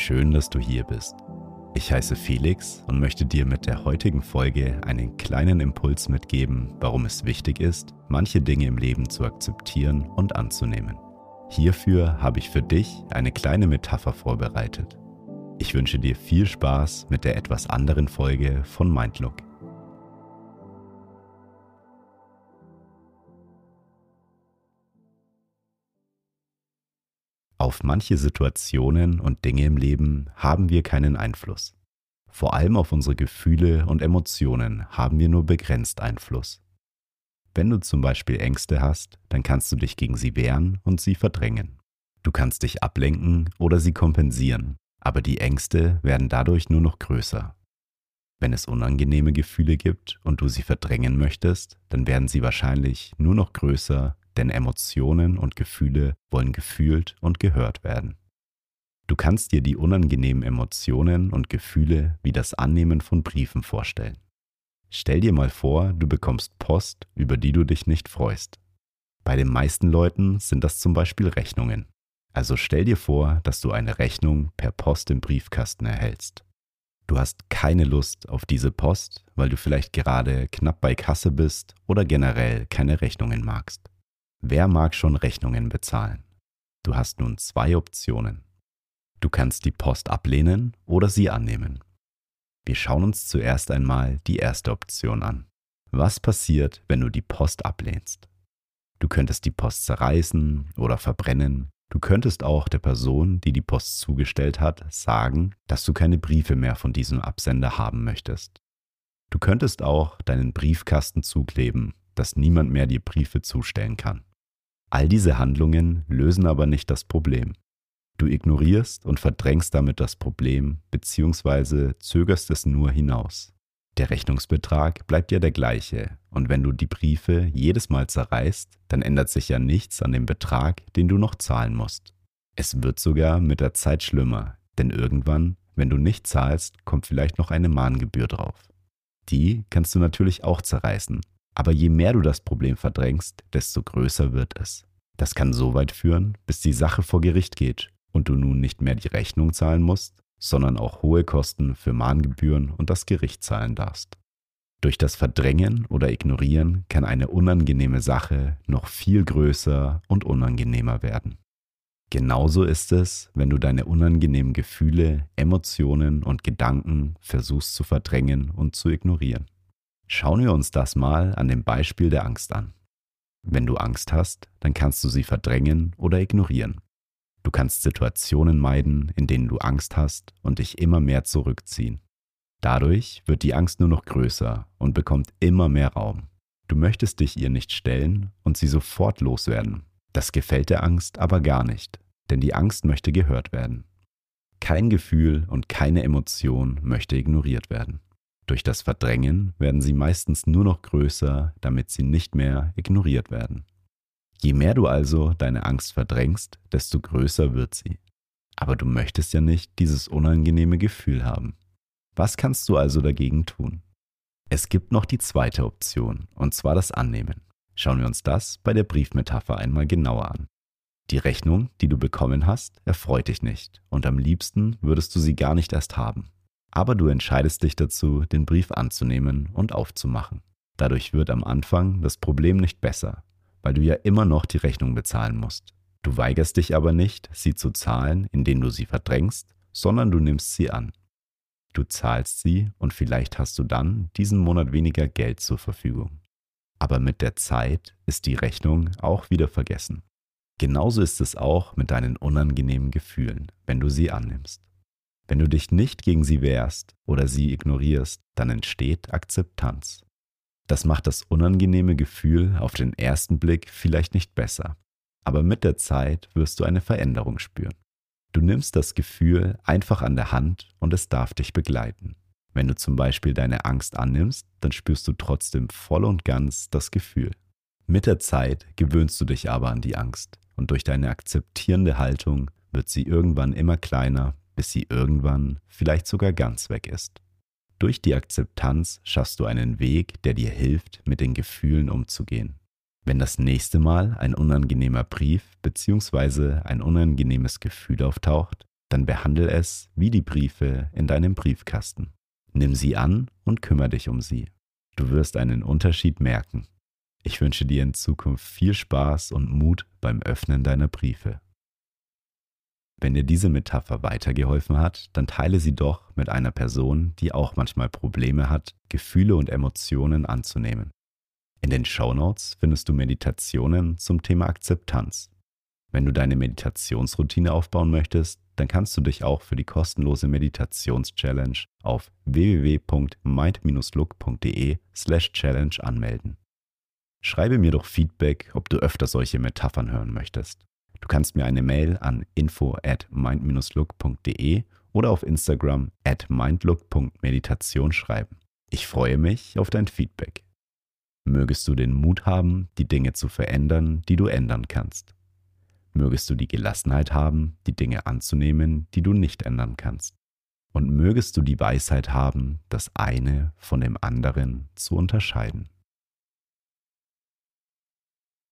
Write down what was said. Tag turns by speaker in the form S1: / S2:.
S1: schön, dass du hier bist. Ich heiße Felix und möchte dir mit der heutigen Folge einen kleinen Impuls mitgeben, warum es wichtig ist, manche Dinge im Leben zu akzeptieren und anzunehmen. Hierfür habe ich für dich eine kleine Metapher vorbereitet. Ich wünsche dir viel Spaß mit der etwas anderen Folge von Mindlook. Manche Situationen und Dinge im Leben haben wir keinen Einfluss. Vor allem auf unsere Gefühle und Emotionen haben wir nur begrenzt Einfluss. Wenn du zum Beispiel Ängste hast, dann kannst du dich gegen sie wehren und sie verdrängen. Du kannst dich ablenken oder sie kompensieren, aber die Ängste werden dadurch nur noch größer. Wenn es unangenehme Gefühle gibt und du sie verdrängen möchtest, dann werden sie wahrscheinlich nur noch größer denn Emotionen und Gefühle wollen gefühlt und gehört werden. Du kannst dir die unangenehmen Emotionen und Gefühle wie das Annehmen von Briefen vorstellen. Stell dir mal vor, du bekommst Post, über die du dich nicht freust. Bei den meisten Leuten sind das zum Beispiel Rechnungen. Also stell dir vor, dass du eine Rechnung per Post im Briefkasten erhältst. Du hast keine Lust auf diese Post, weil du vielleicht gerade knapp bei Kasse bist oder generell keine Rechnungen magst. Wer mag schon Rechnungen bezahlen? Du hast nun zwei Optionen. Du kannst die Post ablehnen oder sie annehmen. Wir schauen uns zuerst einmal die erste Option an. Was passiert, wenn du die Post ablehnst? Du könntest die Post zerreißen oder verbrennen. Du könntest auch der Person, die die Post zugestellt hat, sagen, dass du keine Briefe mehr von diesem Absender haben möchtest. Du könntest auch deinen Briefkasten zukleben, dass niemand mehr dir Briefe zustellen kann. All diese Handlungen lösen aber nicht das Problem. Du ignorierst und verdrängst damit das Problem bzw. zögerst es nur hinaus. Der Rechnungsbetrag bleibt ja der gleiche und wenn du die Briefe jedes Mal zerreißt, dann ändert sich ja nichts an dem Betrag, den du noch zahlen musst. Es wird sogar mit der Zeit schlimmer, denn irgendwann, wenn du nicht zahlst, kommt vielleicht noch eine Mahngebühr drauf. Die kannst du natürlich auch zerreißen, aber je mehr du das Problem verdrängst, desto größer wird es. Das kann so weit führen, bis die Sache vor Gericht geht und du nun nicht mehr die Rechnung zahlen musst, sondern auch hohe Kosten für Mahngebühren und das Gericht zahlen darfst. Durch das Verdrängen oder Ignorieren kann eine unangenehme Sache noch viel größer und unangenehmer werden. Genauso ist es, wenn du deine unangenehmen Gefühle, Emotionen und Gedanken versuchst zu verdrängen und zu ignorieren. Schauen wir uns das mal an dem Beispiel der Angst an. Wenn du Angst hast, dann kannst du sie verdrängen oder ignorieren. Du kannst Situationen meiden, in denen du Angst hast und dich immer mehr zurückziehen. Dadurch wird die Angst nur noch größer und bekommt immer mehr Raum. Du möchtest dich ihr nicht stellen und sie sofort loswerden. Das gefällt der Angst aber gar nicht, denn die Angst möchte gehört werden. Kein Gefühl und keine Emotion möchte ignoriert werden. Durch das Verdrängen werden sie meistens nur noch größer, damit sie nicht mehr ignoriert werden. Je mehr du also deine Angst verdrängst, desto größer wird sie. Aber du möchtest ja nicht dieses unangenehme Gefühl haben. Was kannst du also dagegen tun? Es gibt noch die zweite Option, und zwar das Annehmen. Schauen wir uns das bei der Briefmetapher einmal genauer an. Die Rechnung, die du bekommen hast, erfreut dich nicht, und am liebsten würdest du sie gar nicht erst haben. Aber du entscheidest dich dazu, den Brief anzunehmen und aufzumachen. Dadurch wird am Anfang das Problem nicht besser, weil du ja immer noch die Rechnung bezahlen musst. Du weigerst dich aber nicht, sie zu zahlen, indem du sie verdrängst, sondern du nimmst sie an. Du zahlst sie und vielleicht hast du dann diesen Monat weniger Geld zur Verfügung. Aber mit der Zeit ist die Rechnung auch wieder vergessen. Genauso ist es auch mit deinen unangenehmen Gefühlen, wenn du sie annimmst. Wenn du dich nicht gegen sie wehrst oder sie ignorierst, dann entsteht Akzeptanz. Das macht das unangenehme Gefühl auf den ersten Blick vielleicht nicht besser, aber mit der Zeit wirst du eine Veränderung spüren. Du nimmst das Gefühl einfach an der Hand und es darf dich begleiten. Wenn du zum Beispiel deine Angst annimmst, dann spürst du trotzdem voll und ganz das Gefühl. Mit der Zeit gewöhnst du dich aber an die Angst und durch deine akzeptierende Haltung wird sie irgendwann immer kleiner bis sie irgendwann vielleicht sogar ganz weg ist. Durch die Akzeptanz schaffst du einen Weg, der dir hilft, mit den Gefühlen umzugehen. Wenn das nächste Mal ein unangenehmer Brief bzw. ein unangenehmes Gefühl auftaucht, dann behandle es wie die Briefe in deinem Briefkasten. Nimm sie an und kümmere dich um sie. Du wirst einen Unterschied merken. Ich wünsche dir in Zukunft viel Spaß und Mut beim Öffnen deiner Briefe. Wenn dir diese Metapher weitergeholfen hat, dann teile sie doch mit einer Person, die auch manchmal Probleme hat, Gefühle und Emotionen anzunehmen. In den Show Notes findest du Meditationen zum Thema Akzeptanz. Wenn du deine Meditationsroutine aufbauen möchtest, dann kannst du dich auch für die kostenlose Meditations-Challenge auf www.mind-look.de/challenge anmelden. Schreibe mir doch Feedback, ob du öfter solche Metaphern hören möchtest. Du kannst mir eine Mail an info at mind-look.de oder auf Instagram at mindlook.meditation schreiben. Ich freue mich auf dein Feedback. Mögest du den Mut haben, die Dinge zu verändern, die du ändern kannst. Mögest du die Gelassenheit haben, die Dinge anzunehmen, die du nicht ändern kannst. Und mögest du die Weisheit haben, das eine von dem anderen zu unterscheiden.